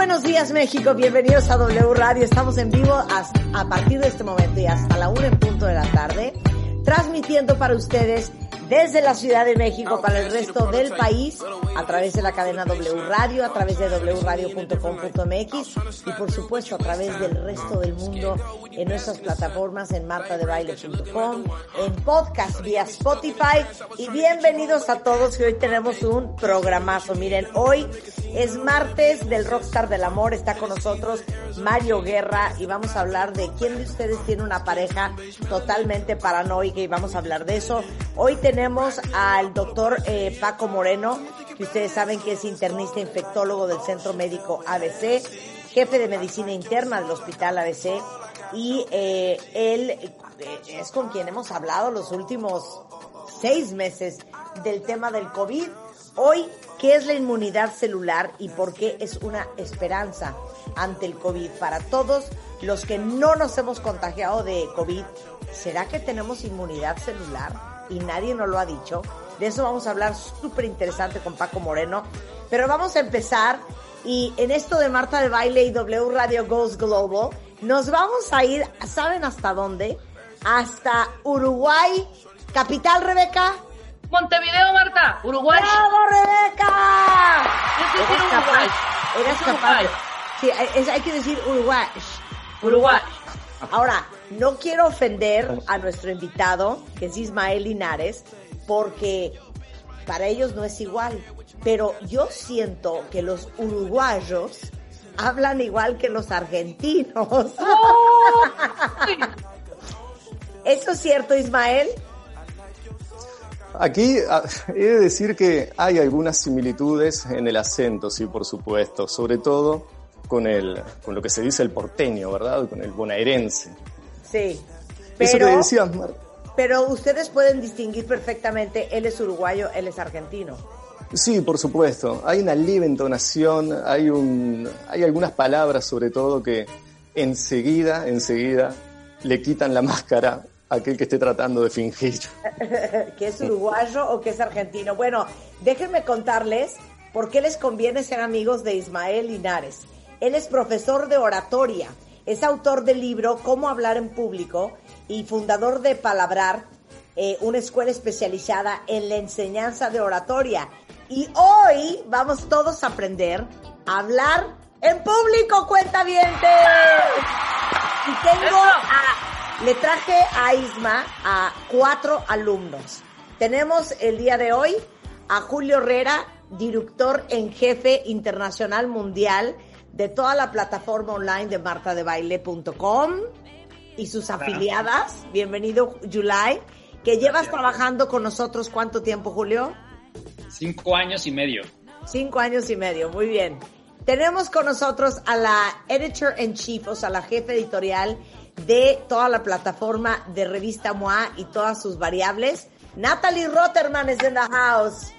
Buenos días México, bienvenidos a W Radio. Estamos en vivo a partir de este momento y hasta la una en punto de la tarde, transmitiendo para ustedes desde la Ciudad de México para el resto del país a través de la cadena W Radio, a través de wradio.com.mx y por supuesto a través del resto del mundo en nuestras plataformas en martadebaile.com, en podcast vía Spotify y bienvenidos a todos que hoy tenemos un programazo. Miren, hoy es martes del Rockstar del Amor, está con nosotros Mario Guerra y vamos a hablar de quién de ustedes tiene una pareja totalmente paranoica y vamos a hablar de eso. Hoy tenemos al doctor eh, Paco Moreno, que ustedes saben que es internista infectólogo del Centro Médico ABC, jefe de medicina interna del Hospital ABC y eh, él eh, es con quien hemos hablado los últimos seis meses del tema del COVID. Hoy, ¿qué es la inmunidad celular y por qué es una esperanza ante el COVID? Para todos los que no nos hemos contagiado de COVID, ¿será que tenemos inmunidad celular? Y nadie nos lo ha dicho. De eso vamos a hablar súper interesante con Paco Moreno. Pero vamos a empezar y en esto de Marta de Baile y W Radio Goes Global, nos vamos a ir, ¿saben hasta dónde? Hasta Uruguay, capital Rebeca. Montevideo, Marta, Uruguay. ¡Bravo, Rebeca! Eres decir Uruguay. capaz, eres Es capaz. Sí, es- hay que decir Uruguay. Uruguay. Ahora, no quiero ofender a nuestro invitado, que es Ismael Linares, porque para ellos no es igual. Pero yo siento que los uruguayos hablan igual que los argentinos. ¿Eso es cierto, Ismael? Aquí ah, he de decir que hay algunas similitudes en el acento, sí, por supuesto, sobre todo con, el, con lo que se dice el porteño, ¿verdad? Con el bonaerense. Sí. Eso que Pero, decías, Mar- pero ustedes pueden distinguir perfectamente, él es uruguayo, él es argentino. Sí, por supuesto. Hay una leve entonación, hay, un, hay algunas palabras sobre todo que enseguida, enseguida le quitan la máscara a aquel que esté tratando de fingir. que es uruguayo o que es argentino. Bueno, déjenme contarles por qué les conviene ser amigos de Ismael Linares. Él es profesor de oratoria, es autor del libro Cómo hablar en público y fundador de Palabrar, eh, una escuela especializada en la enseñanza de oratoria. Y hoy vamos todos a aprender a hablar en público, cuenta Y tengo a, le traje a Isma a cuatro alumnos. Tenemos el día de hoy a Julio Herrera, director en jefe internacional mundial de toda la plataforma online de martadebaile.com y sus afiliadas. Bienvenido, July, que llevas trabajando con nosotros cuánto tiempo, Julio? Cinco años y medio. Cinco años y medio, muy bien. Tenemos con nosotros a la editor in chief, o sea, la jefe editorial de toda la plataforma de revista MOA y todas sus variables. Natalie Rotterman es in the house.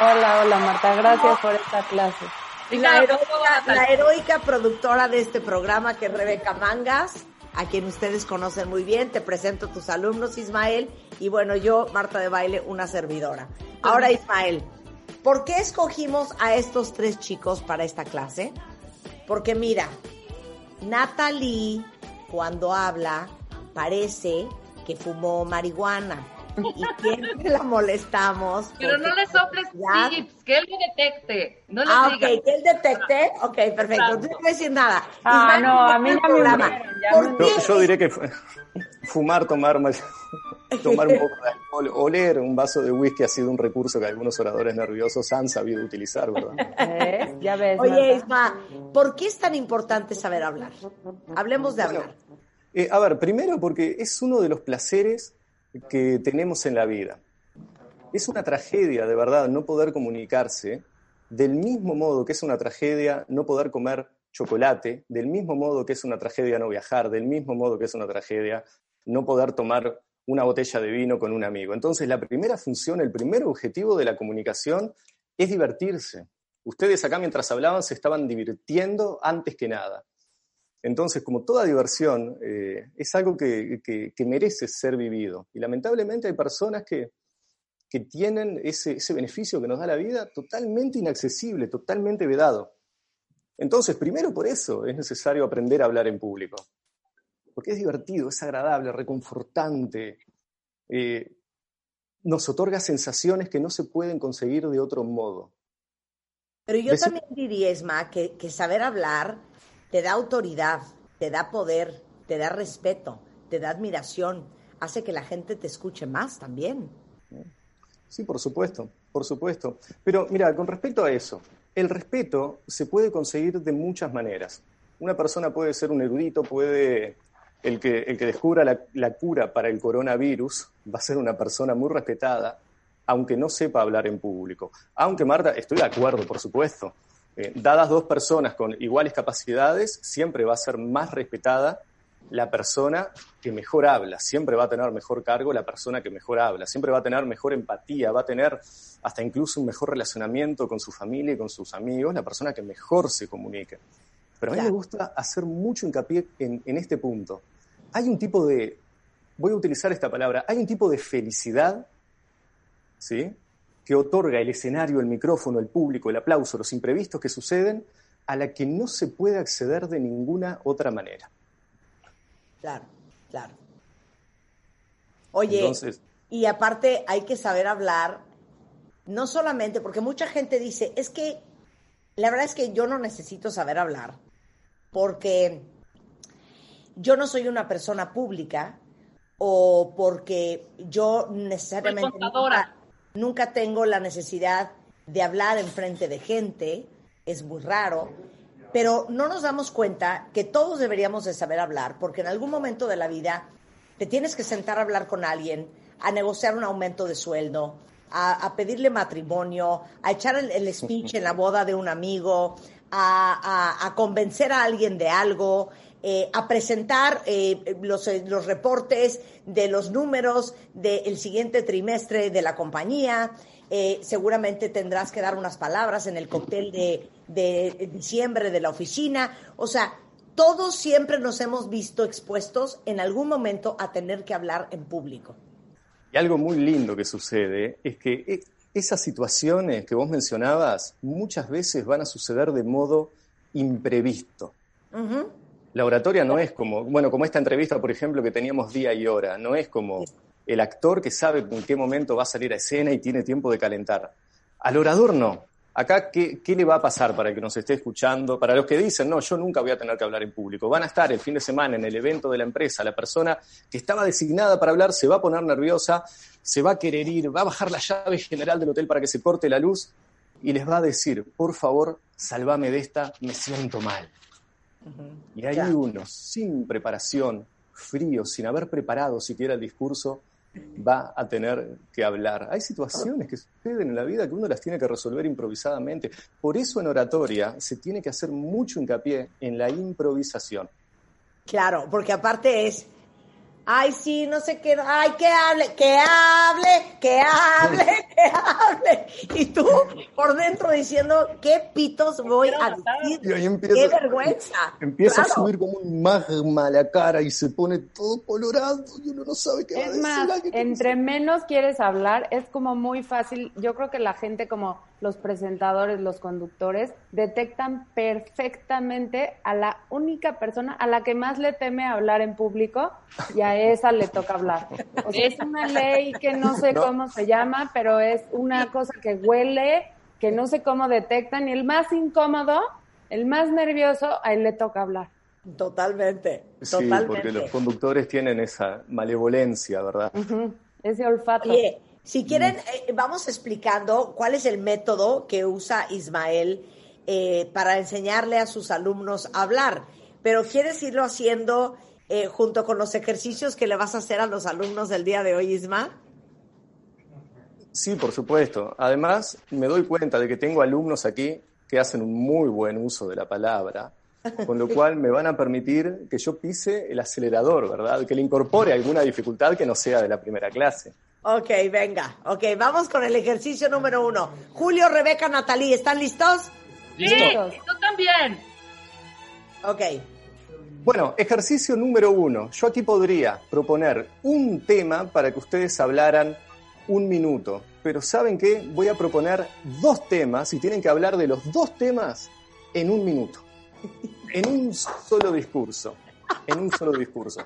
Hola, hola Marta, gracias por esta clase. Y la heroica, la heroica productora de este programa que es Rebeca Mangas, a quien ustedes conocen muy bien. Te presento tus alumnos, Ismael. Y bueno, yo, Marta de Baile, una servidora. Ahora, Ismael, ¿por qué escogimos a estos tres chicos para esta clase? Porque mira, Natalie, cuando habla, parece que fumó marihuana y siempre la molestamos. Pero no le soples tips, que él lo detecte. No le ah, diga. ok, que él detecte. Ok, perfecto. No te voy a decir nada. Ah, no, a mí no me ya ¿Por me- qué? Yo, yo diré que fu- fumar, tomar, más- tomar un poco de alcohol, oler un vaso de whisky ha sido un recurso que algunos oradores nerviosos han sabido utilizar, ¿verdad? Ya ves. Oye. Isma, ¿por qué es tan importante saber hablar? Hablemos de hablar. Eh, a ver, primero porque es uno de los placeres que tenemos en la vida. Es una tragedia, de verdad, no poder comunicarse, del mismo modo que es una tragedia no poder comer chocolate, del mismo modo que es una tragedia no viajar, del mismo modo que es una tragedia no poder tomar una botella de vino con un amigo. Entonces, la primera función, el primer objetivo de la comunicación es divertirse. Ustedes acá mientras hablaban se estaban divirtiendo antes que nada. Entonces, como toda diversión, eh, es algo que, que- que merece ser vivido. Y lamentablemente hay personas que, que tienen ese, ese beneficio que nos da la vida totalmente inaccesible, totalmente vedado. Entonces, primero por eso es necesario aprender a hablar en público. Porque es divertido, es agradable, reconfortante. eh, nos otorga sensaciones que no se pueden conseguir de otro modo. Pero yo Ves- también diría, que, que saber hablar te da autoridad, te da poder, te da respeto, te da admiración, hace que la gente te escuche más también. Sí, por supuesto, por supuesto. Pero mira, con respecto a eso, el respeto se puede conseguir de muchas maneras. Una persona puede ser un erudito, puede, el que, el que descubra la, la cura para el coronavirus va a ser una persona muy respetada, aunque no sepa hablar en público. Aunque, Marta, estoy de acuerdo, por supuesto. Eh, dadas dos personas con iguales capacidades, siempre va a ser más respetada la persona que mejor habla, siempre va a tener mejor cargo la persona que mejor habla, siempre va a tener mejor empatía, va a tener hasta incluso un mejor relacionamiento con su familia y con sus amigos, la persona que mejor se comunique. Pero a mí me gusta hacer mucho hincapié en, en este punto. Hay un tipo de, voy a utilizar esta palabra, hay un tipo de felicidad, ¿sí? Que otorga el escenario, el micrófono, el público, el aplauso, los imprevistos que suceden, a la que no se puede acceder de ninguna otra manera. Claro, claro. Oye, Entonces, y aparte hay que saber hablar, no solamente, porque mucha gente dice, es que la verdad es que yo no necesito saber hablar, porque yo no soy una persona pública o porque yo necesariamente Soy contadora. nunca, nunca tengo la necesidad de hablar en frente de gente, es muy raro, pero no nos damos cuenta que todos deberíamos de saber hablar, porque en algún momento de la vida te tienes que sentar a hablar con alguien, a negociar un aumento de sueldo, a, pedirle matrimonio, a echar el, el speech en la boda de un amigo, a convencer a alguien de algo, eh, a presentar eh, los, eh, los reportes de los números del siguiente trimestre de la compañía. Seguramente tendrás que dar unas palabras en el cóctel de, de diciembre de la oficina. O sea, todos siempre nos hemos visto expuestos en algún momento a tener que hablar en público. Y algo muy lindo que sucede es que esas situaciones que vos mencionabas muchas veces van a suceder de modo imprevisto. La oratoria no es como, bueno, como esta entrevista, por ejemplo, que teníamos día y hora, no es como el actor que sabe en qué momento va a salir a escena y tiene tiempo de calentar. Al orador no. Acá, ¿qué, qué le va a pasar para el que nos esté escuchando? Para los que dicen, no, yo nunca voy a tener que hablar en público. Van a estar el fin de semana en el evento de la empresa. La persona que estaba designada para hablar se va a poner nerviosa, se va a querer ir, va a bajar la llave general del hotel para que se corte la luz y les va a decir, por favor, salvame de esta, me siento mal. Y hay Ya. uno, sin preparación, frío, sin haber preparado siquiera el discurso, va a tener que hablar. Hay situaciones que suceden en la vida que uno las tiene que resolver improvisadamente. Por eso en oratoria se tiene que hacer mucho hincapié en la improvisación. Claro, porque aparte es, ay, sí, no sé qué, ay, que hable, que hable, que hable, que hable. Y tú por dentro diciendo, ¿qué pitos voy a decir? Y ahí empieza- ¡Qué vergüenza! Empieza Claro. a subir como un magma la cara y se pone todo colorado y uno no sabe qué va a Es decir. más, Ay, entre menos quieres hablar, es como muy fácil. Yo creo que la gente como los presentadores, los conductores, detectan perfectamente a la única persona a la que más le teme hablar en público y a esa le toca hablar. O sea, es una ley que no sé cómo se llama, pero es una cosa que huele, que no sé cómo detectan y el más incómodo, el más nervioso, a él le toca hablar. Totalmente, sí, porque los conductores tienen esa malevolencia, ¿verdad? Ese olfato. Si quieren, eh, vamos explicando cuál es el método que usa Ismael eh, para enseñarle a sus alumnos a hablar. Pero ¿quieres irlo haciendo eh, junto con los ejercicios que le vas a hacer a los alumnos del día de hoy, Isma? Sí, por supuesto. Además, me doy cuenta de que tengo alumnos aquí que hacen un muy buen uso de la palabra, con lo cual me van a permitir que yo pise el acelerador, ¿verdad? Que le incorpore alguna dificultad que no sea de la primera clase. Ok, venga. Ok, vamos con el ejercicio número uno. Julio, Rebeca, Natalí, ¿están listos? Sí, yo también. Ok. Bueno, ejercicio número uno. Yo aquí podría proponer un tema para que ustedes hablaran un minuto. Pero ¿saben qué? Voy a proponer dos temas y tienen que hablar de los dos temas en un minuto. En un solo discurso. En un solo discurso.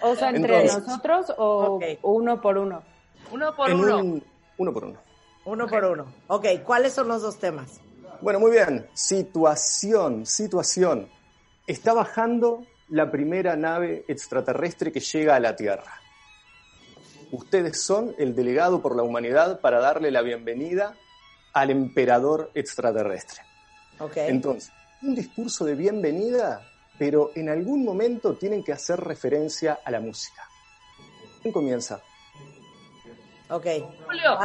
O sea, entre nosotros o uno por uno. Uno por uno. uno por uno. Uno por uno. Ok, ¿cuáles son los dos temas? Bueno, muy bien. Situación, situación. Está bajando la primera nave extraterrestre que llega a la Tierra. Ustedes son el delegado por la humanidad para darle la bienvenida al emperador extraterrestre. Okay. Entonces, un discurso de bienvenida, pero en algún momento tienen que hacer referencia a la música. ¿Quién comienza? Ok. Julio.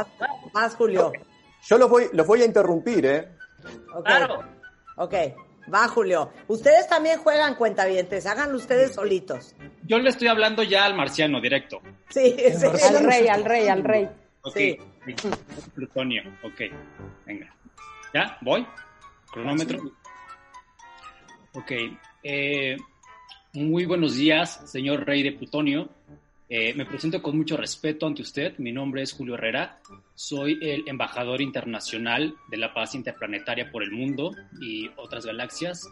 Más, Julio. Yo los voy, los voy a interrumpir, ¿eh? Claro. Ok. Va, Julio. Ustedes también juegan cuentavientes, háganlo ustedes solitos. Yo le estoy hablando ya al marciano directo. Sí, sí. Al rey, al rey, al rey. Ok. Plutonio, ok. Venga. ¿Ya? ¿Voy? ¿Cronómetro? Ok. Eh, muy buenos días, señor rey de Plutonio. Eh, me presento con mucho respeto ante usted. Mi nombre es Julio Herrera. Soy el embajador internacional de la paz interplanetaria por el mundo y otras galaxias.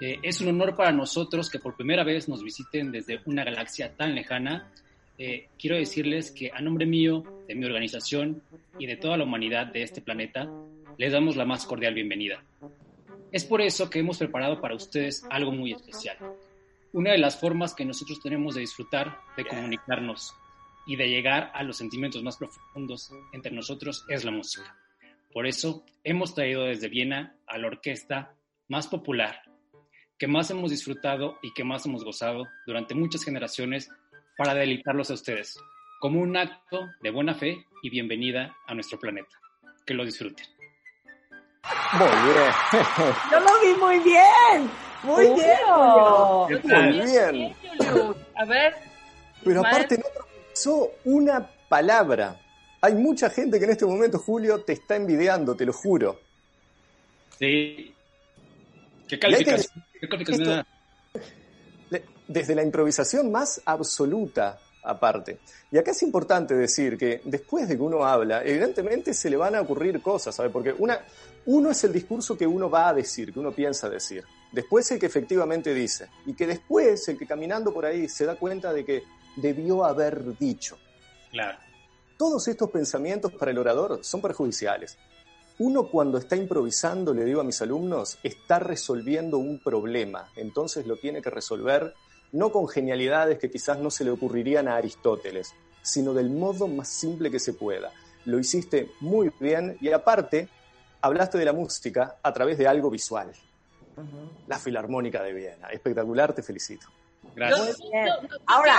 Eh, es un honor para nosotros que por primera vez nos visiten desde una galaxia tan lejana. Eh, quiero decirles que a nombre mío, de mi organización y de toda la humanidad de este planeta, les damos la más cordial bienvenida. Es por eso que hemos preparado para ustedes algo muy especial una de las formas que nosotros tenemos de disfrutar, de comunicarnos y de llegar a los sentimientos más profundos entre nosotros es la música. Por eso hemos traído desde Viena a la orquesta más popular, que más hemos disfrutado y que más hemos gozado durante muchas generaciones para deleitarlos a ustedes, como un acto de buena fe y bienvenida a nuestro planeta. Que lo disfruten. Muy bien. Yo lo vi muy bien. Muy bien, Muy bien. A ver. Pero aparte no pronunciou una palabra. Hay mucha gente que en este momento, Julio, te está envidiando, te lo juro. Sí. ¿Qué calificación? ¿Qué calificación Desde la improvisación más absoluta, aparte. Y acá es importante decir que después de que uno habla, evidentemente se le van a ocurrir cosas, ¿sabes? Porque una, uno es el discurso que uno va a decir, que uno piensa decir. Después el que efectivamente dice. Y que después el que caminando por ahí se da cuenta de que debió haber dicho. Claro. Todos estos pensamientos para el orador son perjudiciales. Uno cuando está improvisando, le digo a mis alumnos, está resolviendo un problema. Entonces lo tiene que resolver no con genialidades que quizás no se le ocurrirían a Aristóteles, sino del modo más simple que se pueda. Lo hiciste muy bien y aparte hablaste de la música a través de algo visual. La Filarmónica de Viena. Espectacular, te felicito. Gracias. Ahora,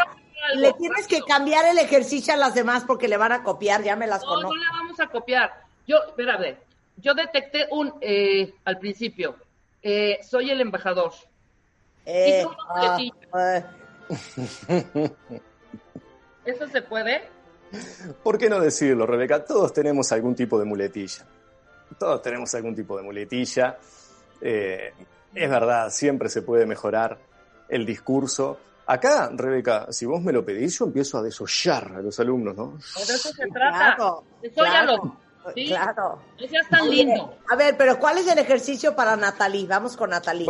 le tienes que cambiar el ejercicio a las demás porque le van a copiar, ya me las no, conozco. No, le vamos a copiar. Yo, espérame, yo detecté un, eh, al principio, eh, soy el embajador. Eh, ah, ¿Eso se puede? ¿Por qué no decirlo, Rebeca? Todos tenemos algún tipo de muletilla. Todos tenemos algún tipo de muletilla. Eh, es verdad, siempre se puede mejorar el discurso. Acá, Rebeca, si vos me lo pedís, yo empiezo a desollar a los alumnos, ¿no? De eso se trata. Claro. Claro. No seas tan lindo. A ver, pero ¿cuál es el ejercicio para Natalie? Vamos con Natalie.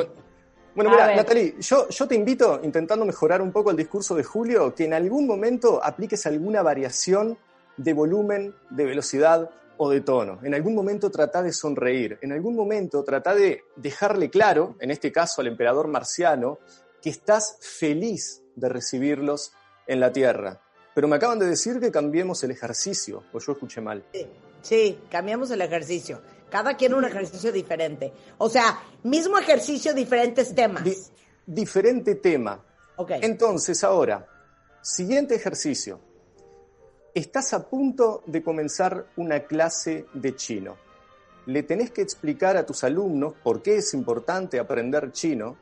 Bueno, mira. Natalie, yo, yo te invito, intentando mejorar un poco el discurso de Julio, que en algún momento apliques alguna variación de volumen, de velocidad o de tono. En algún momento trata de sonreír. En algún momento trata de dejarle claro, en este caso al emperador marciano, que estás feliz de recibirlos en la Tierra. Pero me acaban de decir que cambiemos el ejercicio, o yo escuché mal. Sí, sí, cambiamos el ejercicio. Cada quien un ejercicio diferente. O sea, mismo ejercicio, diferentes temas. Di- diferente tema. ok. Entonces, ahora, siguiente ejercicio. Estás a punto de comenzar una clase de chino. Le tenés que explicar a tus alumnos por qué es importante aprender chino,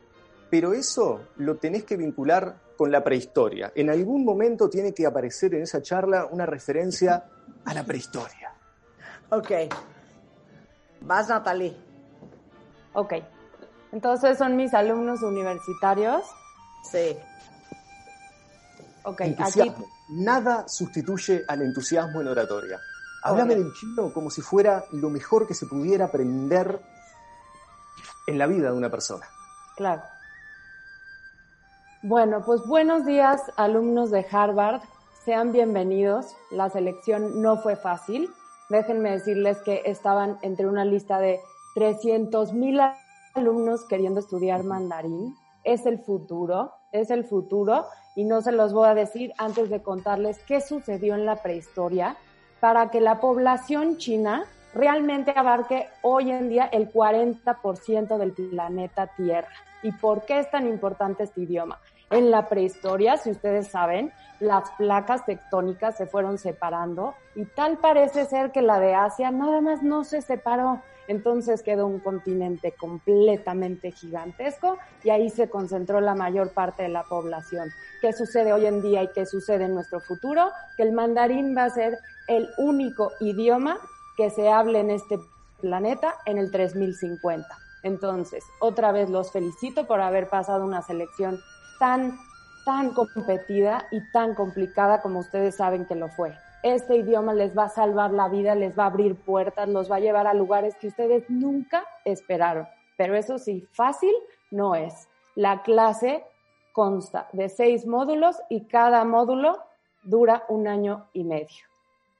pero eso lo tenés que vincular con la prehistoria. En algún momento tiene que aparecer en esa charla una referencia a la prehistoria. Ok. Vas, Natalie. Ok. Entonces son mis alumnos universitarios. Sí. Ok, aquí Entusiasmo. Nada sustituye al entusiasmo en oratoria. Háblame del chino como si fuera lo mejor que se pudiera aprender en la vida de una persona. Claro. Bueno, pues buenos días, alumnos de Harvard. Sean bienvenidos. La selección no fue fácil. Déjenme decirles que estaban entre una lista de 300 mil alumnos queriendo estudiar mandarín. Es el futuro, es el futuro. Y no se los voy a decir antes de contarles qué sucedió en la prehistoria para que la población china realmente abarque hoy en día el 40% del planeta Tierra. ¿Y por qué es tan importante este idioma? En la prehistoria, si ustedes saben, las placas tectónicas se fueron separando y tal parece ser que la de Asia nada más no se separó. Entonces quedó un continente completamente gigantesco y ahí se concentró la mayor parte de la población. ¿Qué sucede hoy en día y qué sucede en nuestro futuro? Que el mandarín va a ser el único idioma que se hable en este planeta en el 3050. Entonces, otra vez los felicito por haber pasado una selección tan, tan competida y tan complicada como ustedes saben que lo fue. Este idioma les va a salvar la vida, les va a abrir puertas, los va a llevar a lugares que ustedes nunca esperaron. Pero eso sí, fácil no es. La clase consta de seis módulos y cada módulo dura un año y medio.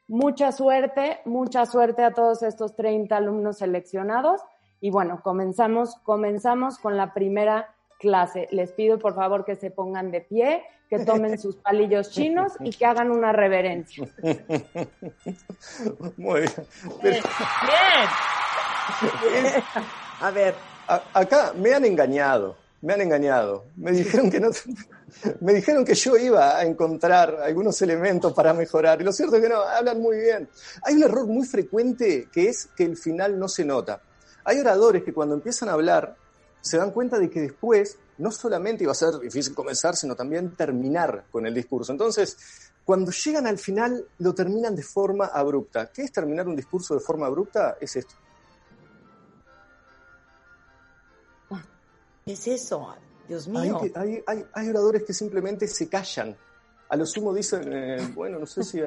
Mucha suerte, mucha suerte a todos estos 30 alumnos seleccionados. Y bueno, comenzamos, comenzamos con la primera clase. Les pido por favor que se pongan de pie, que tomen sus palillos chinos y que hagan una reverencia. Muy bien. Pero Bien. A ver, a- acá me han engañado, me han engañado. Me dijeron que no, me dijeron que yo iba a encontrar algunos elementos para mejorar. Y lo cierto es que no, hablan muy bien. Hay un error muy frecuente que es que el final no se nota. Hay oradores que cuando empiezan a hablar se dan cuenta de que después no solamente iba a ser difícil comenzar, sino también terminar con el discurso. Entonces, cuando llegan al final, lo terminan de forma abrupta. ¿Qué es terminar un discurso de forma abrupta? Es esto. ¿qué es eso? Dios mío. hay, hay- hay oradores que simplemente se callan. A lo sumo dicen, eh, bueno, no sé si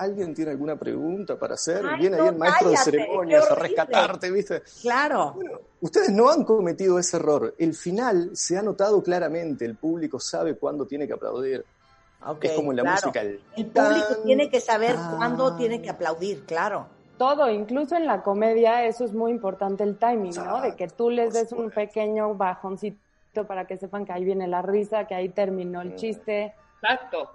alguien tiene alguna pregunta para hacer. Ay, Viene no, ahí el maestro cállate, de ceremonias a rescatarte, ¿viste? Claro. Bueno, ustedes no han cometido ese error. El final se ha notado claramente. El público sabe cuándo tiene que aplaudir. Ok, es como en la claro. música. El, El público tan, tiene que saber tan. cuándo tiene que aplaudir, claro. Todo, incluso en la comedia, eso es muy importante el timing, ¿no? De que tú les des un pequeño bajoncito para que sepan que ahí viene la risa, que ahí terminó Mm. el chiste. Exacto.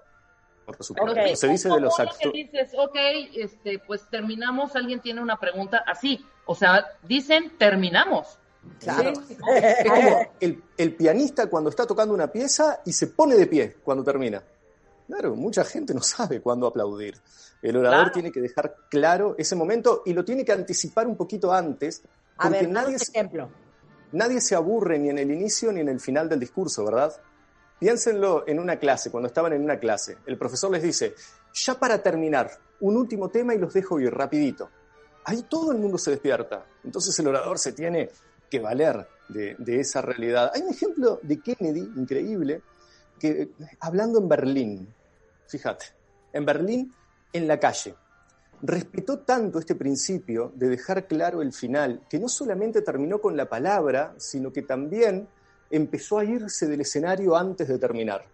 Por supuesto. Ok. Se dice de los actores. dices, ok, este, pues terminamos, alguien tiene una pregunta así. O sea, dicen terminamos. Claro. Sí. Es como el, el pianista cuando está tocando una pieza y se pone de pie cuando termina. Claro, mucha gente no sabe cuándo aplaudir. El orador Claro. tiene que dejar claro ese momento y lo tiene que anticipar un poquito antes, A porque ver, nadie, nadie se- ejemplo. nadie se aburre ni en el inicio ni en el final del discurso, ¿verdad? Piénsenlo en una clase, cuando estaban en una clase. El profesor les dice, ya para terminar, un último tema y los dejo ir rapidito. Ahí todo el mundo se despierta. Entonces el orador se tiene que valer de, de esa realidad. Hay un ejemplo de Kennedy increíble, que hablando en Berlín, fíjate, en Berlín, en la calle, respetó tanto este principio de dejar claro el final, que no solamente terminó con la palabra, sino que también empezó a irse del escenario antes de terminar,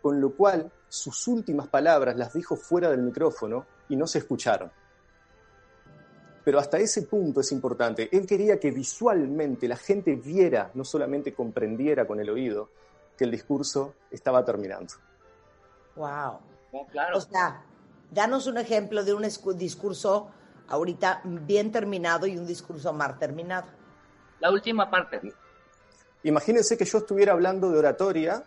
con lo cual sus últimas palabras las dijo fuera del micrófono y no se escucharon. Pero hasta ese punto es importante. Él quería que visualmente la gente viera, no solamente comprendiera con el oído, que el discurso estaba terminando. Wow. claro. O sea, danos un ejemplo de un discurso ahorita bien terminado y un discurso mal terminado. La última parte. Imagínense que yo estuviera hablando de oratoria,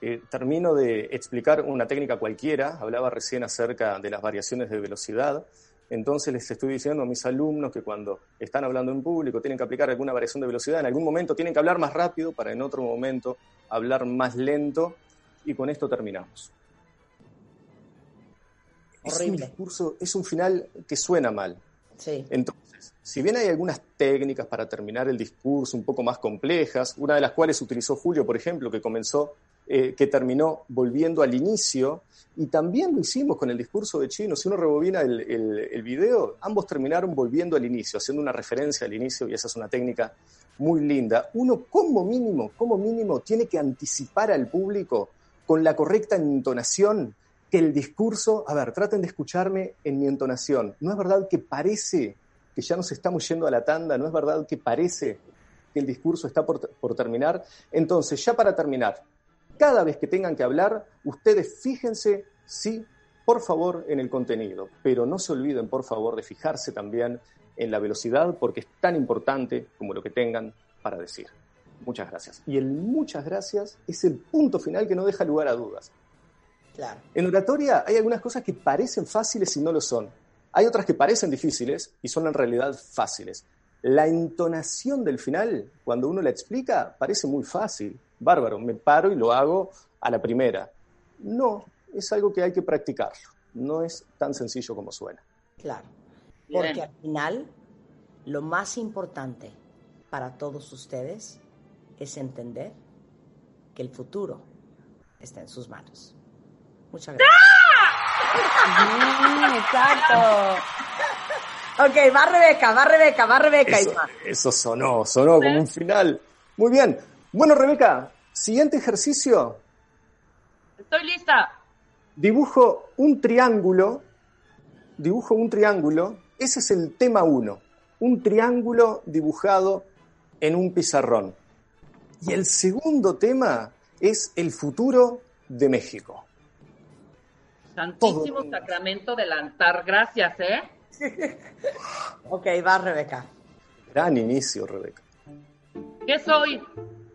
eh, termino de explicar una técnica cualquiera, hablaba recién acerca de las variaciones de velocidad, entonces les estoy diciendo a mis alumnos que cuando están hablando en público tienen que aplicar alguna variación de velocidad, en algún momento tienen que hablar más rápido para en otro momento hablar más lento y con esto terminamos. Es un discurso, es un final que suena mal. Sí. Entonces, si bien hay algunas técnicas para terminar el discurso un poco más complejas, una de las cuales utilizó Julio, por ejemplo, que comenzó, eh, que terminó volviendo al inicio, y también lo hicimos con el discurso de Chino. Si uno rebobina el, el, video, ambos terminaron volviendo al inicio, haciendo una referencia al inicio, y esa es una técnica muy linda. Uno, como mínimo, como mínimo, tiene que anticipar al público con la correcta entonación que el discurso, a ver, traten de escucharme en mi entonación. ¿No es verdad que parece que ya nos estamos yendo a la tanda? ¿No es verdad que parece que el discurso está por, por terminar? Entonces, ya para terminar, cada vez que tengan que hablar, ustedes fíjense, sí, por favor, en el contenido, pero no se olviden, por favor, de fijarse también en la velocidad, porque es tan importante como lo que tengan para decir. Muchas gracias. Y el muchas gracias es el punto final que no deja lugar a dudas. En oratoria hay algunas cosas que parecen fáciles y no lo son. Hay otras que parecen difíciles y son en realidad fáciles. La entonación del final, cuando uno la explica, parece muy fácil. Bárbaro, me paro y lo hago a la primera. No, es algo que hay que practicarlo. No es tan sencillo como suena. Claro. Porque al final, lo más importante para todos ustedes es entender que el futuro está en sus manos. Muchas gracias. Exacto. Ok, va Rebeca, va Rebeca, va Rebeca. Eso, eso sonó, sonó como un final. Muy bien. Bueno, Rebeca, siguiente ejercicio. Estoy lista. Dibujo un triángulo. Dibujo un triángulo. Ese es el tema uno. Un triángulo dibujado en un pizarrón. Y el segundo tema es el futuro de México. Santísimo Sacramento del Antar, gracias, ¿eh? ok, va Rebeca. Gran inicio, Rebeca. ¿Qué soy?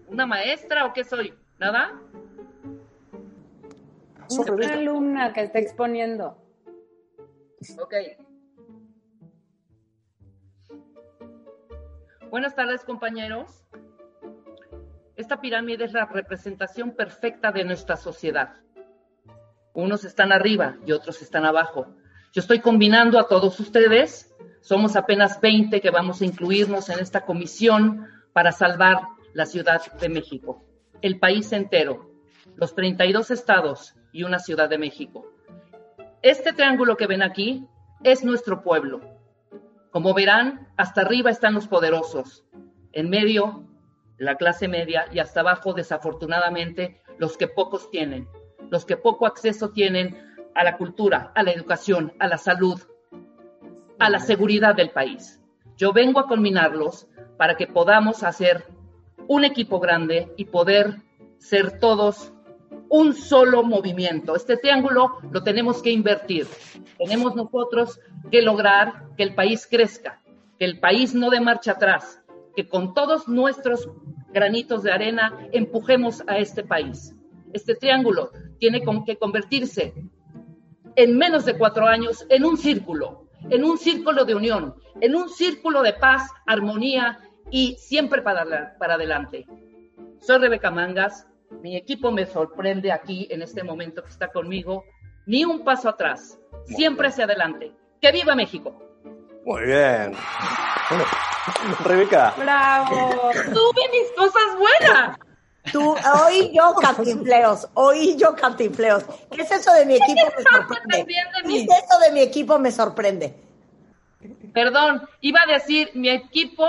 ¿Una maestra o qué soy? ¿Nada? Una alumna que está exponiendo. Ok. Buenas tardes, compañeros. Esta pirámide es la representación perfecta de nuestra sociedad. Unos están arriba y otros están abajo. Yo estoy combinando a todos ustedes. Somos apenas 20 que vamos a incluirnos en esta comisión para salvar la Ciudad de México, el país entero, los 32 estados y una Ciudad de México. Este triángulo que ven aquí es nuestro pueblo. Como verán, hasta arriba están los poderosos, en medio la clase media y hasta abajo, desafortunadamente, los que pocos tienen los que poco acceso tienen a la cultura, a la educación, a la salud, a la seguridad del país. Yo vengo a combinarlos para que podamos hacer un equipo grande y poder ser todos un solo movimiento. Este triángulo lo tenemos que invertir. Tenemos nosotros que lograr que el país crezca, que el país no dé marcha atrás, que con todos nuestros granitos de arena empujemos a este país. Este triángulo tiene que convertirse en menos de cuatro años en un círculo, en un círculo de unión, en un círculo de paz, armonía y siempre para, para adelante. Soy Rebeca Mangas, mi equipo me sorprende aquí en este momento que está conmigo, ni un paso atrás, siempre hacia adelante. ¡Que viva México! Muy bien. Rebeca. Bravo. Tuve mis cosas buenas. Tú, oí yo cantinfleos, oí yo cantinfleos. ¿Qué es eso de mi equipo me sorprende? ¿Qué es eso de mi equipo me sorprende? Perdón, iba a decir, mi equipo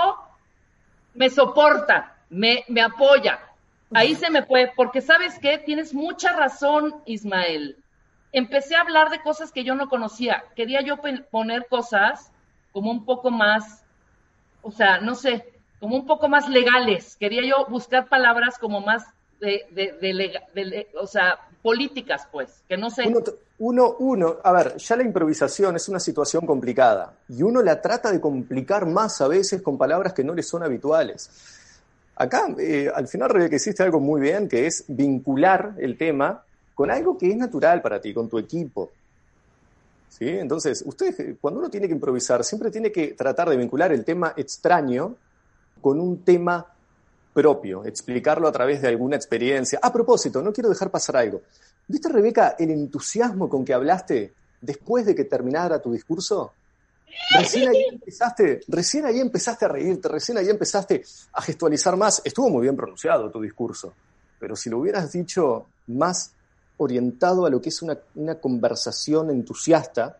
me soporta, me, me apoya. Ahí se me fue, porque sabes qué, tienes mucha razón, Ismael. Empecé a hablar de cosas que yo no conocía. Quería yo poner cosas como un poco más, o sea, no sé, como un poco más legales. Quería yo buscar palabras como más de, de, o sea, políticas, pues, que no sé. Uno, uno, a ver, ya la improvisación es una situación complicada y uno la trata de complicar más a veces con palabras que no le son habituales. Acá, eh, al final, que hiciste algo muy bien, que es vincular el tema con algo que es natural para ti, con tu equipo. ¿Sí? Entonces, usted, cuando uno tiene que improvisar, siempre tiene que tratar de vincular el tema extraño con un tema propio, explicarlo a través de alguna experiencia. A propósito, no quiero dejar pasar algo. ¿Viste, Rebeca, el entusiasmo con que hablaste después de que terminara tu discurso? Recién ahí empezaste, recién ahí empezaste a reírte, recién ahí empezaste a gestualizar más. Estuvo muy bien pronunciado tu discurso, pero si lo hubieras dicho más orientado a lo que es una, una conversación entusiasta,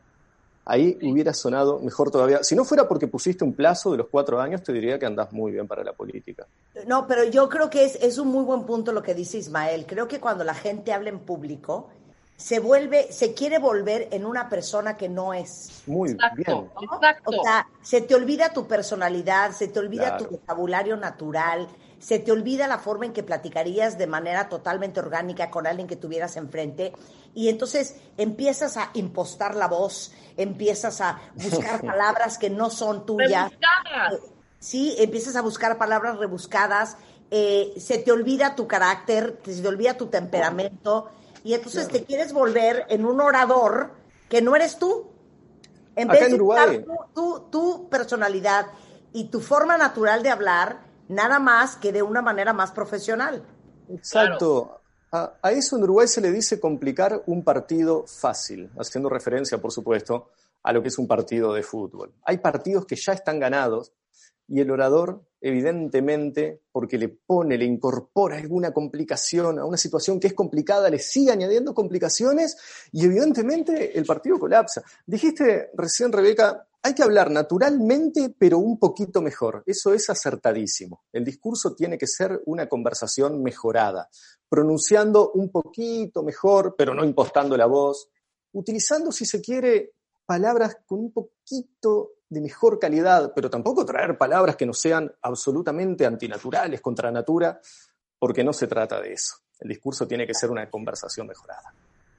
ahí hubiera sonado mejor todavía. Si no fuera porque pusiste un plazo de los cuatro años, te diría que andás muy bien para la política. No, pero yo creo que es, es un muy buen punto lo que dice Ismael. Creo que cuando la gente habla en público, se vuelve, se quiere volver en una persona que no es. Muy bien. Exacto. O sea, se te olvida tu personalidad, se te olvida tu vocabulario natural, se te olvida la forma en que platicarías de manera totalmente orgánica con alguien que tuvieras enfrente y entonces empiezas a impostar la voz, empiezas a buscar palabras que no son tuyas. Rebuscadas. Sí, empiezas a buscar palabras rebuscadas, eh, se te olvida tu carácter, se te olvida tu temperamento y entonces te quieres volver en un orador que no eres tú. En vez de usar tu, tu personalidad y tu forma natural de hablar, nada más que de una manera más profesional. Exacto. A, eso en Uruguay se le dice complicar un partido fácil, haciendo referencia, por supuesto, a lo que es un partido de fútbol. Hay partidos que ya están ganados y el orador, evidentemente, porque le pone, le incorpora alguna complicación a una situación que es complicada, le sigue añadiendo complicaciones y evidentemente el partido colapsa. Dijiste recién, Rebeca, hay que hablar naturalmente, pero un poquito mejor. Eso es acertadísimo. El discurso tiene que ser una conversación mejorada, pronunciando un poquito mejor, pero no impostando la voz, utilizando, si se quiere, palabras con un poquito de mejor calidad, pero tampoco traer palabras que no sean absolutamente antinaturales, contra natura, porque no se trata de eso. El discurso tiene que ser una conversación mejorada.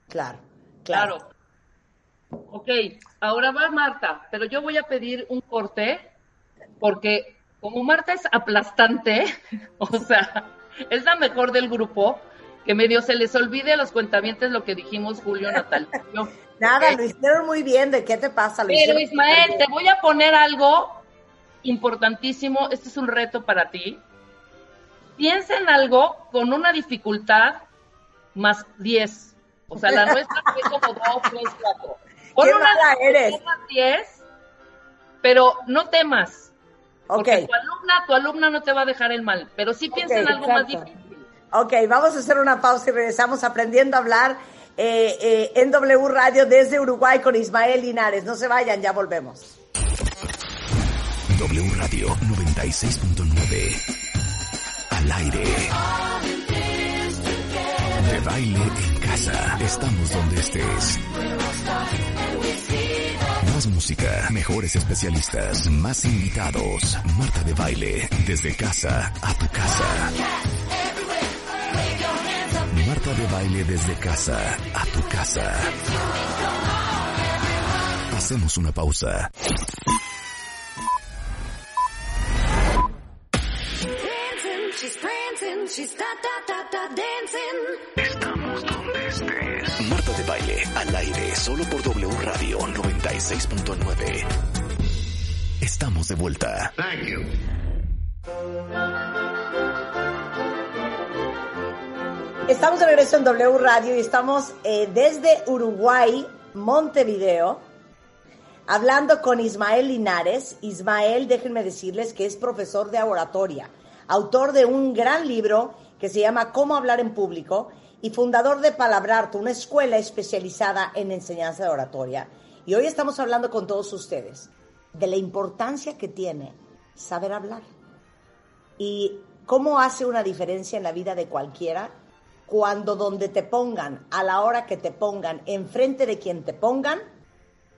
Claro, claro. claro. Ok, ahora va Marta, pero yo voy a pedir un corte porque como Marta es aplastante, o sea, es la mejor del grupo, que medio se les olvide a los cuentavientes lo que dijimos Julio Natal. Nada, lo hicieron muy bien, ¿de qué te pasa? pero Ismael, te voy a poner algo importantísimo, este es un reto para ti. Piensa en algo con una dificultad más 10. O sea, la nuestra fue como 2, 3, 4. Pon ¿Qué mala eres? 10, pero no temas. Porque tu alumna, tu alumna no te va a dejar el mal, pero sí piensa en algo más difícil. Ok, vamos a hacer una pausa y regresamos aprendiendo a hablar eh, eh, en W Radio desde Uruguay con Ismael Linares. No se vayan, ya volvemos. W Radio 96.9 al aire. De baile en casa. Estamos donde estés. Más música, mejores especialistas, más invitados. Marta de baile, desde casa a tu casa. Marta de baile desde casa a tu casa. Hacemos una pausa. Estamos donde estés. Marta de baile al aire solo por W Radio 96.9. Estamos de vuelta. Thank you. Estamos de regreso en W Radio y estamos eh, desde Uruguay, Montevideo, hablando con Ismael Linares. Ismael, déjenme decirles que es profesor de oratoria, autor de un gran libro que se llama Cómo hablar en público y fundador de Palabrarte, una escuela especializada en enseñanza de oratoria. Y hoy estamos hablando con todos ustedes. de la importancia que tiene saber hablar y cómo hace una diferencia en la vida de cualquiera cuando donde te pongan, a la hora que te pongan, enfrente de quien te pongan,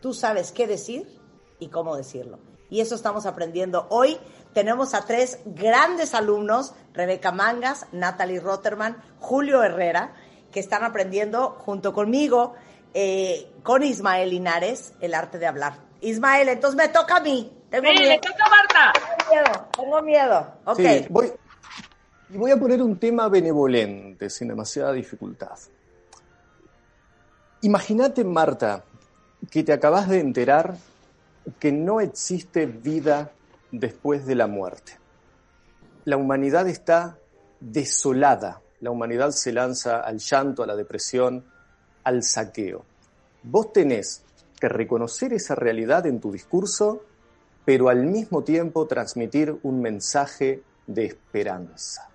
tú sabes qué decir y cómo decirlo. Y eso estamos aprendiendo hoy. Tenemos a tres grandes alumnos, Rebeca Mangas, Natalie Rotterman, Julio Herrera, que están aprendiendo junto conmigo, eh, con Ismael Linares, el arte de hablar. Ismael, entonces me toca a mí. Tengo sí, miedo. toca a Marta. Tengo miedo, tengo miedo. Ok. Sí, voy, y voy a poner un tema benevolente, sin demasiada dificultad. Imagínate, Marta, que te acabas de enterar que no existe vida después de la muerte. La humanidad está desolada. La humanidad se lanza al llanto, a la depresión, al saqueo. Vos tenés que reconocer esa realidad en tu discurso, pero al mismo tiempo transmitir un mensaje de esperanza.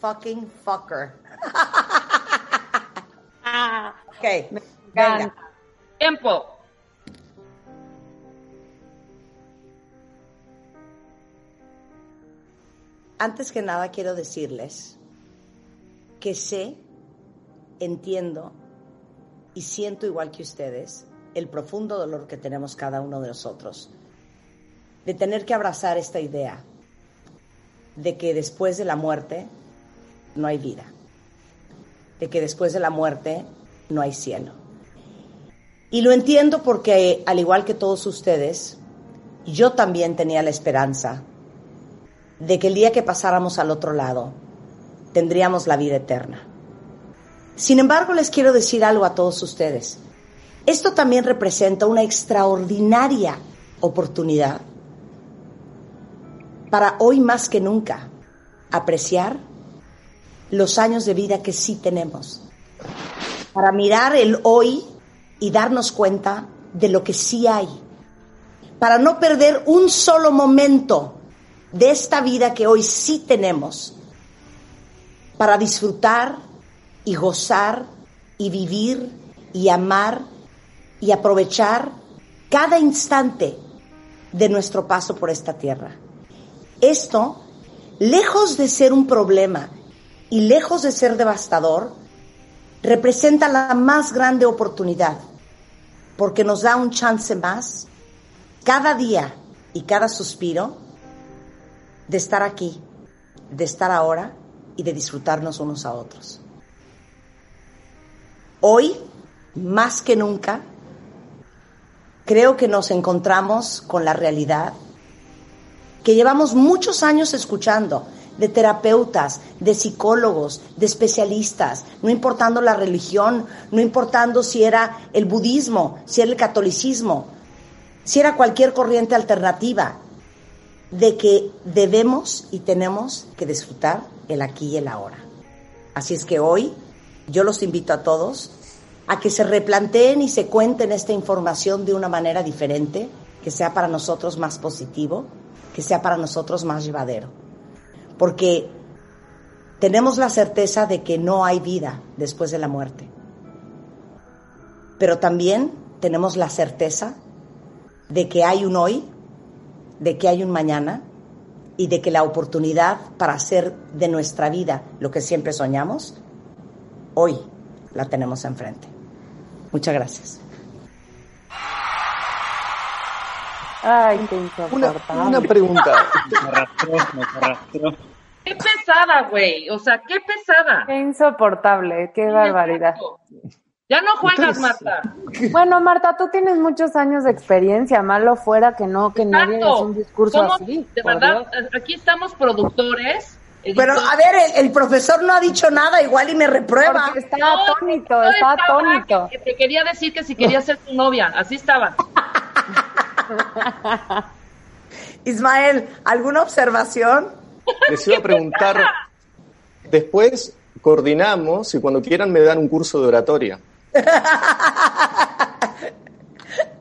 Fucking fucker. ok, venga. Tiempo. Antes que nada quiero decirles que sé, entiendo y siento igual que ustedes el profundo dolor que tenemos cada uno de nosotros de tener que abrazar esta idea de que después de la muerte no hay vida, de que después de la muerte no hay cielo. Y lo entiendo porque, al igual que todos ustedes, yo también tenía la esperanza de que el día que pasáramos al otro lado tendríamos la vida eterna. Sin embargo, les quiero decir algo a todos ustedes. Esto también representa una extraordinaria oportunidad para hoy más que nunca apreciar los años de vida que sí tenemos, para mirar el hoy y darnos cuenta de lo que sí hay, para no perder un solo momento de esta vida que hoy sí tenemos, para disfrutar y gozar y vivir y amar y aprovechar cada instante de nuestro paso por esta tierra. Esto, lejos de ser un problema y lejos de ser devastador, representa la más grande oportunidad, porque nos da un chance más, cada día y cada suspiro, de estar aquí, de estar ahora y de disfrutarnos unos a otros. Hoy, más que nunca, creo que nos encontramos con la realidad que llevamos muchos años escuchando de terapeutas, de psicólogos, de especialistas, no importando la religión, no importando si era el budismo, si era el catolicismo, si era cualquier corriente alternativa, de que debemos y tenemos que disfrutar el aquí y el ahora. Así es que hoy yo los invito a todos a que se replanteen y se cuenten esta información de una manera diferente, que sea para nosotros más positivo, que sea para nosotros más llevadero. Porque tenemos la certeza de que no hay vida después de la muerte. Pero también tenemos la certeza de que hay un hoy de que hay un mañana y de que la oportunidad para hacer de nuestra vida lo que siempre soñamos, hoy la tenemos enfrente. Muchas gracias. Ay, qué insoportable. Una, pregunta. Qué pesada, güey. O sea, qué pesada. Qué insoportable, qué barbaridad. Ya no juegas, Marta. Bueno, Marta, tú tienes muchos años de experiencia. Malo fuera que no, que nadie es un discurso así. De verdad, aquí estamos productores. Pero a ver, el, profesor no ha dicho nada, igual y me reprueba. está atónito, está atónito. Que, te quería decir que si quería ser tu novia, así estaba. Ismael, ¿alguna observación? Les iba a preguntar, después coordinamos y cuando quieran me dan un curso de oratoria.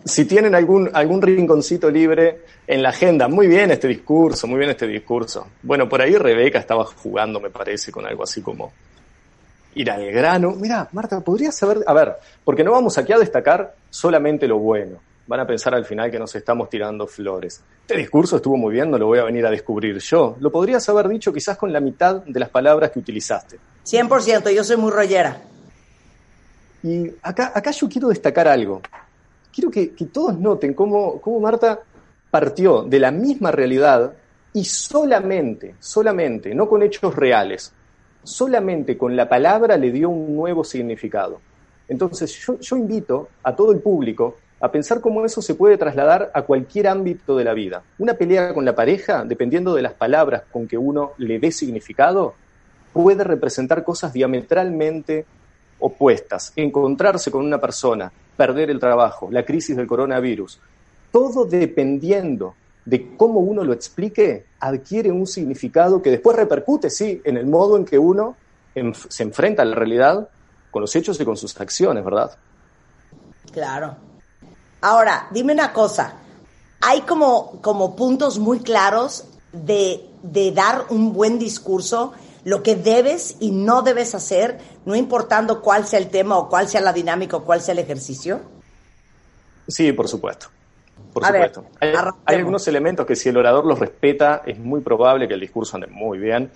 si tienen algún, algún rinconcito libre en la agenda, muy bien este discurso, muy bien este discurso. Bueno, por ahí Rebeca estaba jugando, me parece, con algo así como ir al grano. Mira, Marta, podrías saber, a ver, porque no vamos aquí a destacar solamente lo bueno. van a pensar al final que nos estamos tirando flores. Este discurso estuvo muy bien, no lo voy a venir a descubrir yo. Lo podrías haber dicho quizás con la mitad de las palabras que utilizaste. 100%, yo soy muy rollera. Y acá, acá yo quiero destacar algo. Quiero que, todos noten cómo, cómo Marta partió de la misma realidad y solamente, solamente, no con hechos reales, solamente con la palabra le dio un nuevo significado. Entonces yo, invito a todo el público a pensar cómo eso se puede trasladar a cualquier ámbito de la vida. Una pelea con la pareja, dependiendo de las palabras con que uno le dé significado, puede representar cosas diametralmente opuestas. Encontrarse con una persona, perder el trabajo, la crisis del coronavirus, todo dependiendo de cómo uno lo explique, adquiere un significado que después repercute, sí, en el modo en que uno se enfrenta a la realidad con los hechos y con sus acciones, ¿verdad? Claro. Ahora, dime una cosa. Hay como, como puntos muy claros de, de dar un buen discurso, lo que debes y no debes hacer, no importando cuál sea el tema o cuál sea la dinámica o cuál sea el ejercicio. Sí, por supuesto. Por supuesto. hay, algunos elementos que si el orador los respeta, es muy probable que el discurso ande muy bien.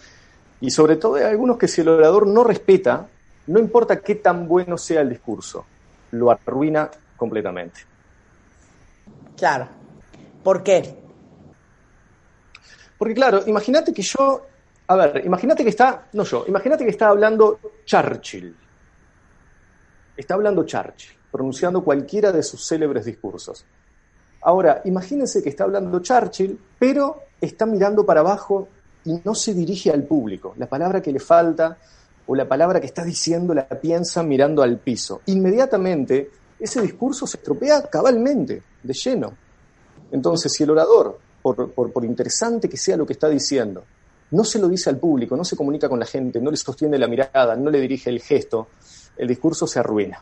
Y sobre todo hay algunos que si el orador no respeta, no importa qué tan bueno sea el discurso, lo arruina completamente. Claro. ¿Por qué? Porque claro, imagínate que yo, a ver, imagínate que está, no yo, imagínate que está hablando Churchill. Está hablando Churchill, pronunciando cualquiera de sus célebres discursos. Ahora, imagínense que está hablando Churchill, pero está mirando para abajo y no se dirige al público. La palabra que le falta o la palabra que está diciendo la piensa mirando al piso. Inmediatamente ese discurso se estropea cabalmente, de lleno. Entonces, si el orador, por, por, interesante que sea lo que está diciendo, no se lo dice al público, no se comunica con la gente, no le sostiene la mirada, no le dirige el gesto, el discurso se arruina.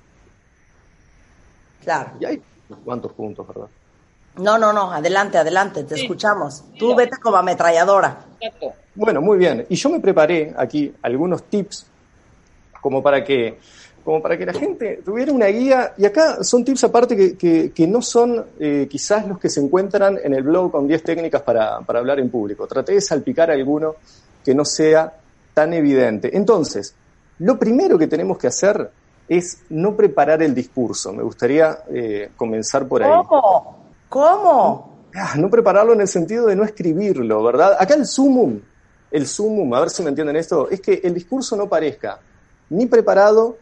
Claro. Y hay cuantos puntos, ¿verdad? No, no, no, adelante, adelante, te escuchamos. Tú vete como ametralladora. Bueno, muy bien. Y yo me preparé aquí algunos tips como para que, como para que la gente tuviera una guía. Y acá son tips aparte que, que, no son eh, quizás los que se encuentran en el blog con 10 técnicas para, para hablar en público. Traté de salpicar alguno que no sea tan evidente. Entonces, lo primero que tenemos que hacer es no preparar el discurso. Me gustaría eh, comenzar por ahí. ¿Cómo? ¿Cómo? Ah, no prepararlo en el sentido de no escribirlo, ¿verdad? Acá el sumum, el sumum, a ver si me entienden esto, es que el discurso no parezca ni preparado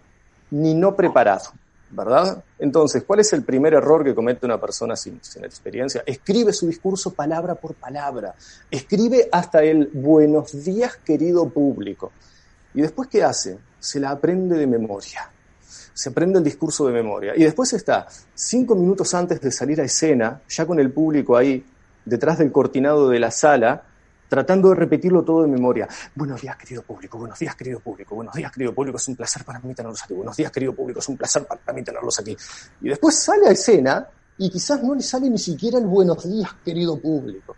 ni no preparado, ¿verdad? Entonces, ¿cuál es el primer error que comete una persona sin, experiencia? Escribe su discurso palabra por palabra, escribe hasta el buenos días querido público. ¿Y después qué hace? Se la aprende de memoria. Se aprende el discurso de memoria. Y después está cinco minutos antes de salir a escena, ya con el público ahí, detrás del cortinado de la sala, tratando de repetirlo todo de memoria. Buenos días, querido público, buenos días, querido público, buenos días, querido público, es un placer para mí tenerlos aquí, buenos días, querido público, es un placer para mí tenerlos aquí. Y después sale a escena y quizás no le sale ni siquiera el buenos días, querido público.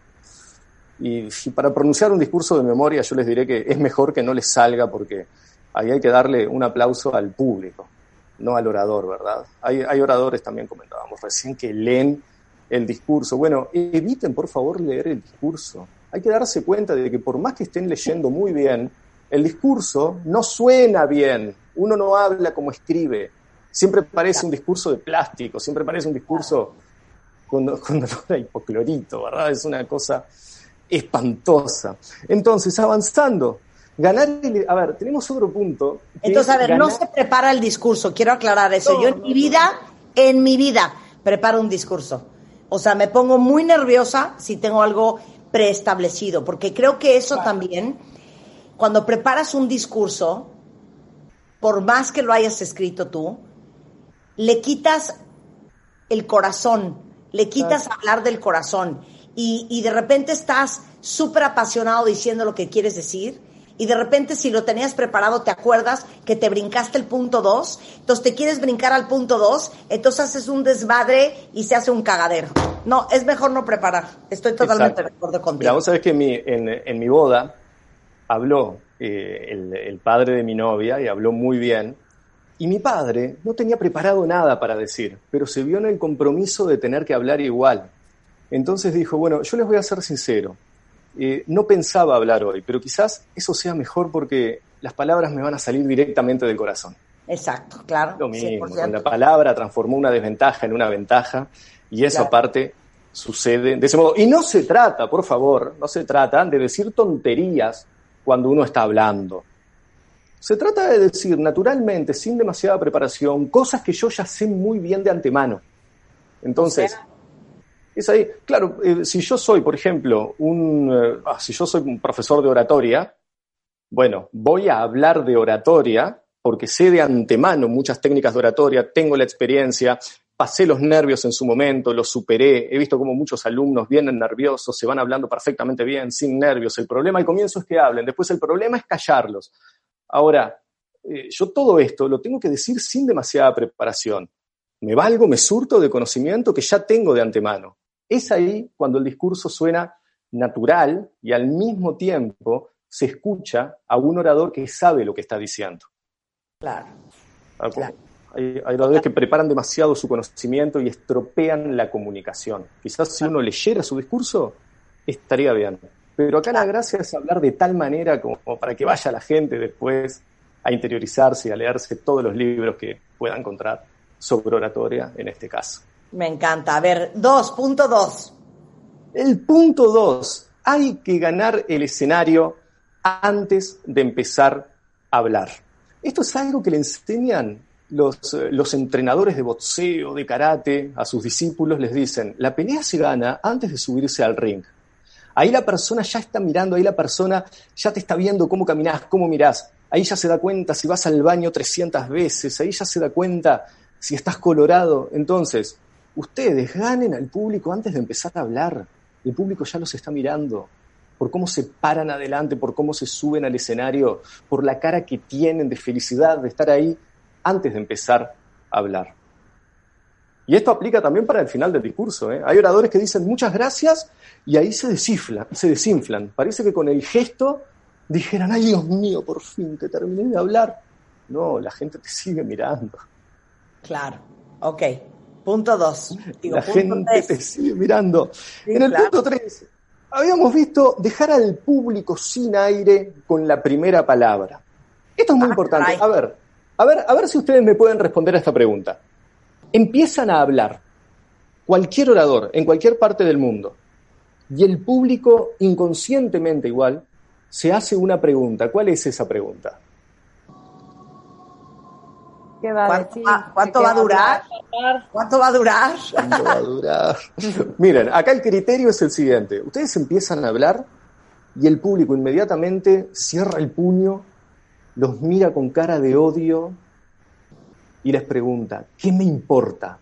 Y, para pronunciar un discurso de memoria yo les diré que es mejor que no les salga porque ahí hay que darle un aplauso al público, no al orador, ¿verdad? Hay, hay oradores también, comentábamos recién, que leen el discurso. Bueno, eviten por favor leer el discurso hay que darse cuenta de que por más que estén leyendo muy bien, el discurso no suena bien. Uno no habla como escribe. Siempre parece un discurso de plástico, siempre parece un discurso con, con olor a hipoclorito, ¿verdad? Es una cosa espantosa. Entonces, avanzando, ganar A ver, tenemos otro punto. Entonces, a ver, no se prepara el discurso, quiero aclarar eso. Yo en mi vida, en mi vida, preparo un discurso. O sea, me pongo muy nerviosa si tengo algo preestablecido, porque creo que eso también, cuando preparas un discurso, por más que lo hayas escrito tú, le quitas el corazón, le quitas hablar del corazón y, y de repente estás súper apasionado diciendo lo que quieres decir y de repente si lo tenías preparado te acuerdas que te brincaste el punto 2, entonces te quieres brincar al punto 2, entonces haces un desmadre y se hace un cagadero. No, es mejor no preparar. Estoy totalmente de acuerdo contigo. Mira, vos sabés que en mi, en, mi boda habló eh, el, padre de mi novia y habló muy bien Y mi padre no tenía preparado nada para decir, pero se vio en el compromiso de tener que hablar igual. Entonces dijo, bueno, yo les voy a ser sincero, eh, no pensaba hablar hoy, pero quizás eso sea mejor porque las palabras me van a salir directamente del corazón. Exacto, claro. Lo mismo, la palabra transformó una desventaja en una ventaja y eso aparte sucede de ese modo. Y no se trata, por favor, no se trata de decir tonterías cuando uno está hablando. Se trata de decir naturalmente, sin demasiada preparación, cosas que yo ya sé muy bien de antemano. Entonces, es ahí, claro, eh, si yo soy, por ejemplo, un, eh, ah, si yo soy un profesor de oratoria, bueno, voy a hablar de oratoria porque sé de antemano muchas técnicas de oratoria, tengo la experiencia, pasé los nervios en su momento, los superé, he visto cómo muchos alumnos vienen nerviosos, se van hablando perfectamente bien, sin nervios. El problema al comienzo es que hablen, después el problema es callarlos. Ahora, eh, yo todo esto lo tengo que decir sin demasiada preparación. Me valgo, me surto de conocimiento que ya tengo de antemano. Es ahí cuando el discurso suena natural y al mismo tiempo se escucha a un orador que sabe lo que está diciendo. Claro. Hay, oradores que preparan demasiado su conocimiento y estropean la comunicación. Quizás si uno leyera su discurso, estaría bien. Pero acá la gracia es hablar de tal manera como, para que vaya la gente después a interiorizarse y a leerse todos los libros que pueda encontrar sobre oratoria en este caso. Me encanta. A ver, dos, punto dos. El punto dos, hay que ganar el escenario antes de empezar a hablar. Esto es algo que le enseñan los, los, entrenadores de boxeo, de karate, a sus discípulos, les dicen, la pelea se gana antes de subirse al ring. Ahí la persona ya está mirando, ahí la persona ya te está viendo cómo caminás, cómo mirás. Ahí ya se da cuenta si vas al baño 300 veces, ahí ya se da cuenta si estás colorado. Entonces, ustedes ganen al público antes de empezar a hablar. El público ya los está mirando por cómo se paran adelante, por cómo se suben al escenario, por la cara que tienen de felicidad de estar ahí antes de empezar a hablar. Y esto aplica también para el final del discurso. ¿eh? Hay oradores que dicen muchas gracias y ahí se desinflan, se desinflan. Parece que con el gesto dijeran, ay Dios mío, por fin que terminé de hablar. No, la gente te sigue mirando. Claro, ok. Punto dos. la gente te sigue mirando. en el punto tres, habíamos visto dejar al público sin aire con la primera palabra. Esto es muy ah, importante. A ver, a ver, a ver si ustedes me pueden responder a esta pregunta empiezan a hablar, cualquier orador, en cualquier parte del mundo, y el público inconscientemente igual se hace una pregunta. ¿Cuál es esa pregunta? ¿Cuánto, va, a durar? ¿Cuánto va a durar? ¿Cuánto va a durar? Miren, acá el criterio es el siguiente. Ustedes empiezan a hablar y el público inmediatamente cierra el puño, los mira con cara de odio, y les pregunta, ¿qué me importa?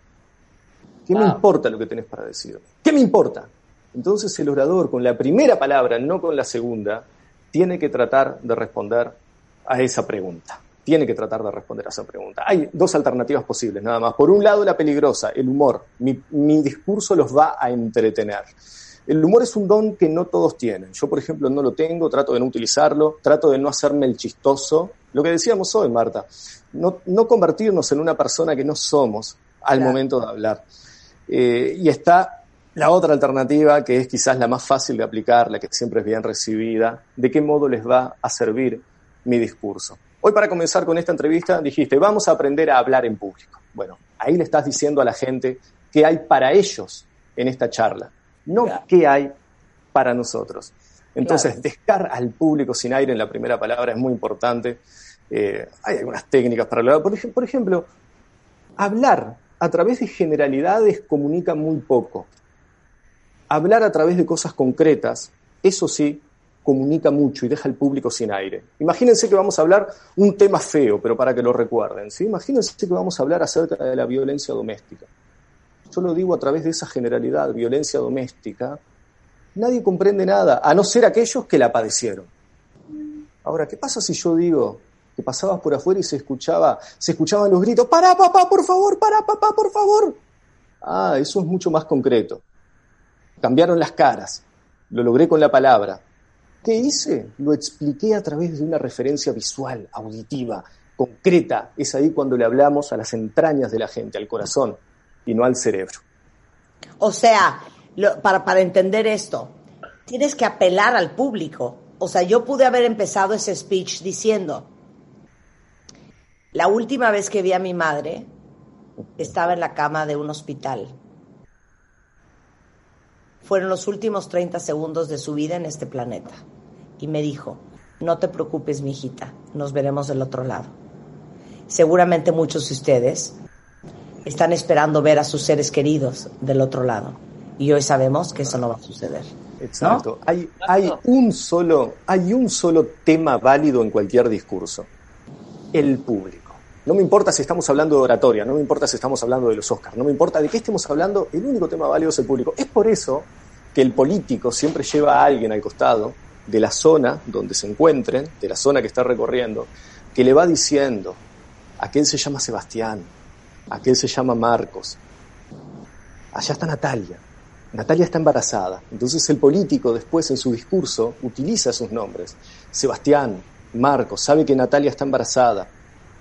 ¿Qué me importa lo que tenés para decir? ¿Qué me importa? Entonces el orador, con la primera palabra, no con la segunda, tiene que tratar de responder a esa pregunta. Tiene que tratar de responder a esa pregunta. Hay dos alternativas posibles, nada más. Por un lado, la peligrosa, el humor. Mi, mi discurso los va a entretener. El humor es un don que no todos tienen. Yo, por ejemplo, no lo tengo, trato de no utilizarlo, trato de no hacerme el chistoso. Lo que decíamos hoy, Marta, no, no convertirnos en una persona que no somos al momento de hablar. Eh, y está la otra alternativa, que es quizás la más fácil de aplicar, la que siempre es bien recibida, de qué modo les va a servir mi discurso. Hoy para comenzar con esta entrevista dijiste, vamos a aprender a hablar en público. Bueno, ahí le estás diciendo a la gente qué hay para ellos en esta charla, no qué hay para nosotros. Entonces, descar al público sin aire en la primera palabra es muy importante. Eh, hay algunas técnicas para hablar. Por, por ejemplo, hablar a través de generalidades comunica muy poco. Hablar a través de cosas concretas, eso sí, comunica mucho y deja al público sin aire. Imagínense que vamos a hablar un tema feo, pero para que lo recuerden. ¿sí? Imagínense que vamos a hablar acerca de la violencia doméstica. Yo lo digo a través de esa generalidad, violencia doméstica. Nadie comprende nada, a no ser aquellos que la padecieron. Ahora, ¿qué pasa si yo digo que pasabas por afuera y se escuchaba, se escuchaban los gritos, para papá, por favor, para papá, por favor. Ah, eso es mucho más concreto. Cambiaron las caras, lo logré con la palabra. ¿Qué hice? Lo expliqué a través de una referencia visual, auditiva. concreta, es ahí cuando le hablamos a las entrañas de la gente, al corazón, y no al cerebro. O sea, para, para entender esto, tienes que apelar al público. O sea, yo pude haber empezado ese speech diciendo, la última vez que vi a mi madre estaba en la cama de un hospital. Fueron los últimos 30 segundos de su vida en este planeta. Y me dijo, no te preocupes, mi hijita, nos veremos del otro lado. Seguramente muchos de ustedes están esperando ver a sus seres queridos del otro lado. Y hoy sabemos que eso no va a suceder. Exacto. Hay, hay, un solo, hay un solo tema válido en cualquier discurso. El público. No me importa si estamos hablando de oratoria, no me importa si estamos hablando de los Oscars, no me importa de qué estemos hablando, el único tema válido es el público. Es por eso que el político siempre lleva a alguien al costado de la zona donde se encuentren, de la zona que está recorriendo, que le va diciendo, aquel se llama Sebastián, aquel se llama Marcos, allá está Natalia, Natalia está embarazada. Entonces el político después en su discurso utiliza sus nombres. Sebastián, Marcos, sabe que Natalia está embarazada,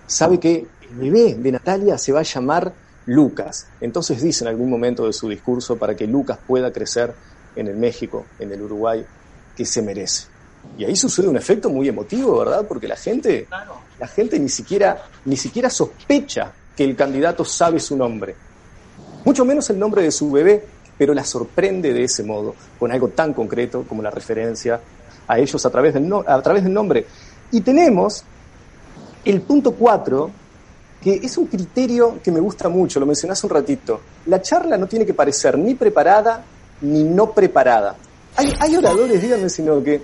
sabe que el bebé de Natalia se va a llamar Lucas. Entonces dice en algún momento de su discurso para que Lucas pueda crecer en el México, en el Uruguay, que se merece. Y ahí sucede un efecto muy emotivo, ¿verdad? Porque la gente, la gente ni siquiera, ni siquiera sospecha que el candidato sabe su nombre. Mucho menos el nombre de su bebé, pero la sorprende de ese modo, con algo tan concreto como la referencia a ellos a través del, no- a través del nombre. Y tenemos el punto 4, que es un criterio que me gusta mucho, lo mencioné hace un ratito. La charla no tiene que parecer ni preparada ni no preparada. Hay, oradores, díganme si no, que,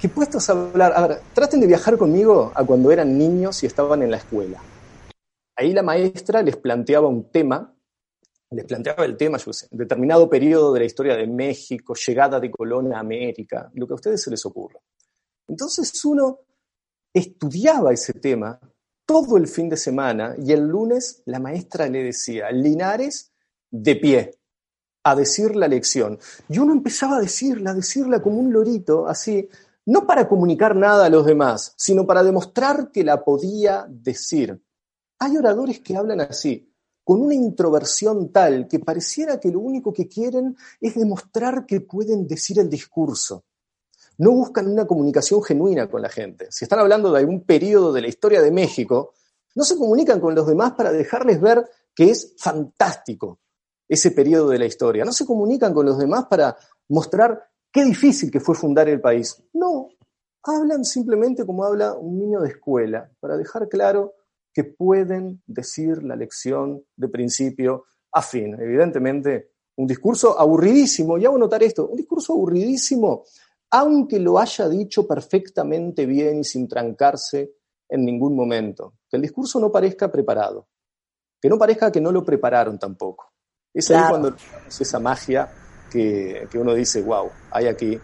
que puestos a hablar, a ver, traten de viajar conmigo a cuando eran niños y estaban en la escuela. Ahí la maestra les planteaba un tema, les planteaba el tema, yo sé, determinado periodo de la historia de México, llegada de Colón a América, lo que a ustedes se les ocurra. Entonces uno estudiaba ese tema todo el fin de semana y el lunes la maestra le decía, Linares, de pie, a decir la lección. Y uno empezaba a decirla, a decirla como un lorito, así, no para comunicar nada a los demás, sino para demostrar que la podía decir. Hay oradores que hablan así, con una introversión tal que pareciera que lo único que quieren es demostrar que pueden decir el discurso. No buscan una comunicación genuina con la gente. Si están hablando de algún periodo de la historia de México, no se comunican con los demás para dejarles ver que es fantástico ese periodo de la historia. No se comunican con los demás para mostrar qué difícil que fue fundar el país. No, hablan simplemente como habla un niño de escuela, para dejar claro que pueden decir la lección de principio a fin. Evidentemente, un discurso aburridísimo, y hago notar esto, un discurso aburridísimo, aunque lo haya dicho perfectamente bien y sin trancarse en ningún momento. Que el discurso no parezca preparado, que no parezca que no lo prepararon tampoco. Es ahí Claro. cuando logramos esa magia que, que uno dice, wow, hay aquí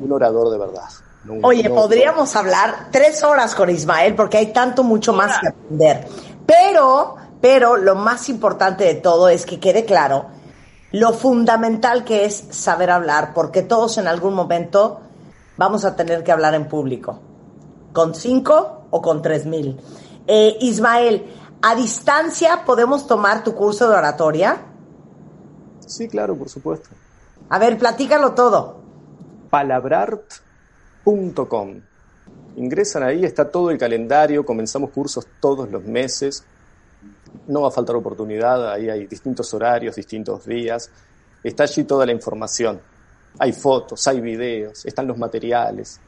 un orador de verdad. no Oye, no- podríamos hablar tres horas con Ismael porque hay tanto mucho más que aprender. Pero, pero lo más importante de todo es que quede claro lo fundamental que es saber hablar, porque todos en algún momento vamos a tener que hablar en público, con cinco o con tres mil. Eh, Ismael, ¿a distancia podemos tomar tu curso de oratoria? Sí, claro, por supuesto. A ver, platícalo todo. palabrart.com. Ingresan ahí, está todo el calendario, comenzamos cursos todos los meses. No va a faltar oportunidad, ahí hay distintos horarios, distintos días. Está allí toda la información. Hay fotos, hay videos, están los materiales.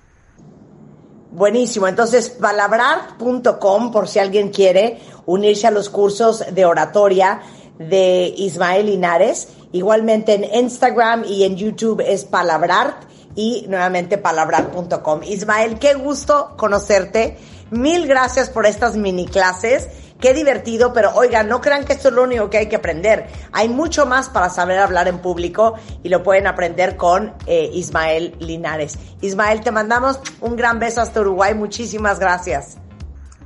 Buenísimo, entonces palabrar.com por si alguien quiere unirse a los cursos de oratoria de Ismael Linares. Igualmente en Instagram y en YouTube es palabrart y nuevamente palabrar.com. Ismael, qué gusto conocerte. Mil gracias por estas mini clases. Qué divertido, pero oigan, no crean que esto es lo único que hay que aprender. Hay mucho más para saber hablar en público y lo pueden aprender con eh, Ismael Linares. Ismael, te mandamos un gran beso hasta Uruguay. Muchísimas gracias.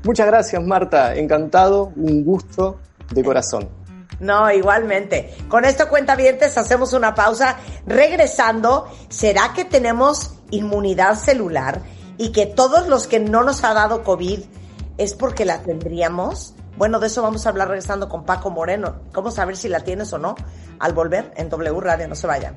Muchas gracias, Marta. Encantado, un gusto de corazón. No, igualmente. Con esto, cuenta hacemos una pausa. Regresando, ¿será que tenemos inmunidad celular y que todos los que no nos ha dado COVID es porque la tendríamos. Bueno, de eso vamos a hablar regresando con Paco Moreno. ¿Cómo saber si la tienes o no? Al volver en W Radio, no se vayan.